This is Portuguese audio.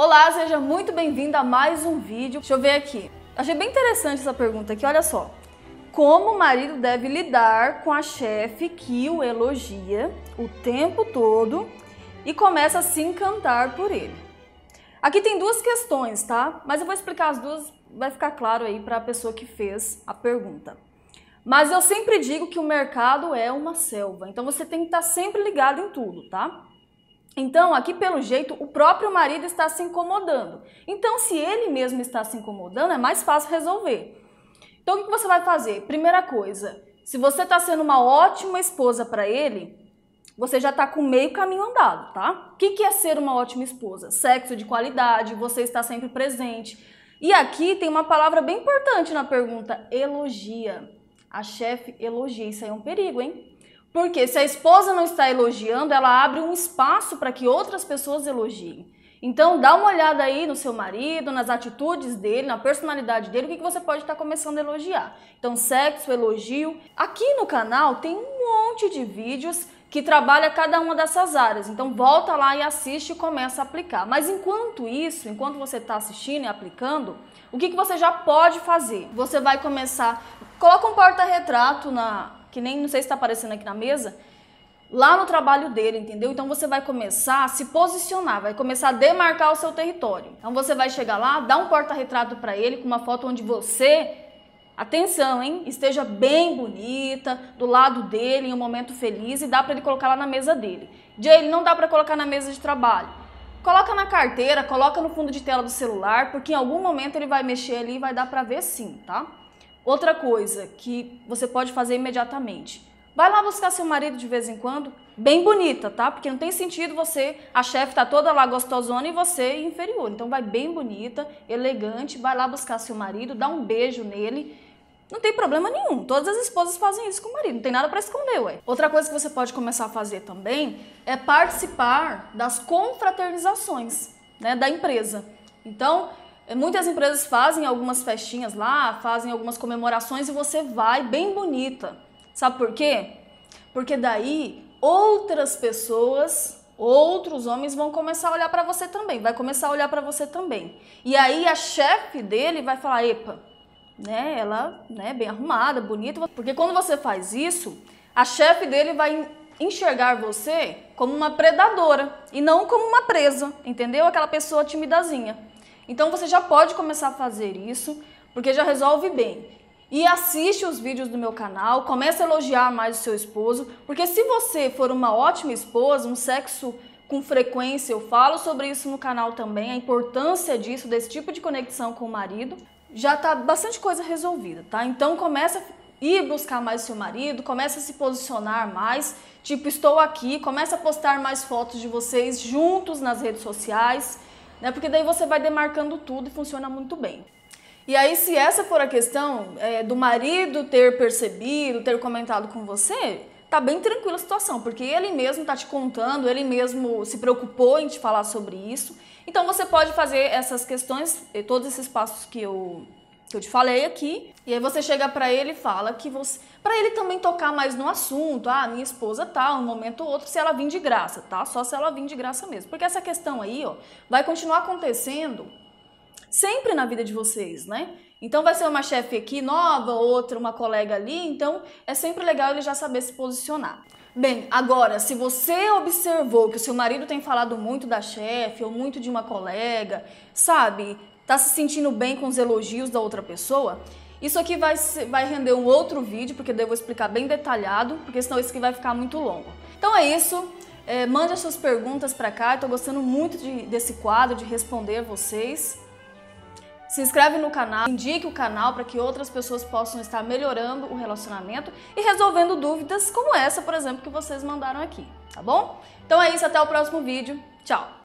Olá, seja muito bem-vindo a mais um vídeo. Deixa eu ver aqui. Achei bem interessante essa pergunta aqui, olha só. Como o marido deve lidar com a chefe que o elogia o tempo todo e começa a se encantar por ele? Aqui tem duas questões, tá? Mas eu vou explicar as duas, vai ficar claro aí para a pessoa que fez a pergunta. Mas eu sempre digo que o mercado é uma selva, então você tem que estar sempre ligado em tudo, tá? Então, aqui pelo jeito, o próprio marido está se incomodando. Então, se ele mesmo está se incomodando, é mais fácil resolver. Então, o que você vai fazer? Primeira coisa, se você está sendo uma ótima esposa para ele, você já está com meio caminho andado, tá? O que é ser uma ótima esposa? Sexo de qualidade, você está sempre presente. E aqui tem uma palavra bem importante na pergunta: elogia. A chefe elogia. Isso aí é um perigo, hein? Porque se a esposa não está elogiando, ela abre um espaço para que outras pessoas elogiem. Então, dá uma olhada aí no seu marido, nas atitudes dele, na personalidade dele, o que, você pode estar começando a elogiar. Então, sexo, elogio. Aqui no canal tem um monte de vídeos que trabalha cada uma dessas áreas. Então, volta lá e assiste e começa a aplicar. Mas enquanto isso, enquanto você está assistindo e aplicando, o que você já pode fazer? Você vai começar. Coloca um porta-retrato na, que nem não sei se está aparecendo aqui na mesa, lá no trabalho dele, entendeu? Então você vai começar a se posicionar, vai começar a demarcar o seu território. Então você vai chegar lá, dar um porta-retrato para ele com uma foto onde você, atenção, hein, esteja bem bonita, do lado dele em um momento feliz e dá para ele colocar lá na mesa dele. Jay, não dá para colocar na mesa de trabalho. Coloca na carteira, coloca no fundo de tela do celular, porque em algum momento ele vai mexer ali e vai dar para ver sim, tá? Outra coisa que você pode fazer imediatamente. Vai lá buscar seu marido de vez em quando, bem bonita, tá? Porque não tem sentido você, a chefe tá toda lá gostosona e você inferior. Então vai bem bonita, elegante, vai lá buscar seu marido, dá um beijo nele. Não tem problema nenhum. Todas as esposas fazem isso com o marido, não tem nada para esconder, ué. Outra coisa que você pode começar a fazer também é participar das confraternizações, né, da empresa. Então, Muitas empresas fazem algumas festinhas lá, fazem algumas comemorações e você vai bem bonita. Sabe por quê? Porque daí outras pessoas, outros homens vão começar a olhar para você também, vai começar a olhar para você também. E aí a chefe dele vai falar: "Epa, né, ela, né, bem arrumada, bonita". Porque quando você faz isso, a chefe dele vai enxergar você como uma predadora e não como uma presa, entendeu? Aquela pessoa timidazinha. Então você já pode começar a fazer isso, porque já resolve bem. E assiste os vídeos do meu canal, comece a elogiar mais o seu esposo, porque se você for uma ótima esposa, um sexo com frequência, eu falo sobre isso no canal também, a importância disso, desse tipo de conexão com o marido, já tá bastante coisa resolvida, tá? Então começa a ir buscar mais seu marido, começa a se posicionar mais, tipo, estou aqui, começa a postar mais fotos de vocês juntos nas redes sociais, né? Porque daí você vai demarcando tudo e funciona muito bem. E aí, se essa for a questão é, do marido ter percebido, ter comentado com você, tá bem tranquila a situação, porque ele mesmo tá te contando, ele mesmo se preocupou em te falar sobre isso. Então você pode fazer essas questões, todos esses passos que eu que eu te falei aqui, e aí você chega para ele e fala que você, para ele também tocar mais no assunto, ah, minha esposa tá, um momento ou outro, se ela vir de graça, tá? Só se ela vir de graça mesmo. Porque essa questão aí, ó, vai continuar acontecendo sempre na vida de vocês, né? Então vai ser uma chefe aqui nova, outra, uma colega ali, então é sempre legal ele já saber se posicionar. Bem, agora, se você observou que o seu marido tem falado muito da chefe ou muito de uma colega, sabe, tá se sentindo bem com os elogios da outra pessoa, isso aqui vai, vai render um outro vídeo, porque eu vou explicar bem detalhado, porque senão isso aqui vai ficar muito longo. Então é isso, é, mande as suas perguntas para cá, estou gostando muito de, desse quadro, de responder vocês. Se inscreve no canal, indique o canal para que outras pessoas possam estar melhorando o relacionamento e resolvendo dúvidas como essa, por exemplo, que vocês mandaram aqui, tá bom? Então é isso, até o próximo vídeo. Tchau!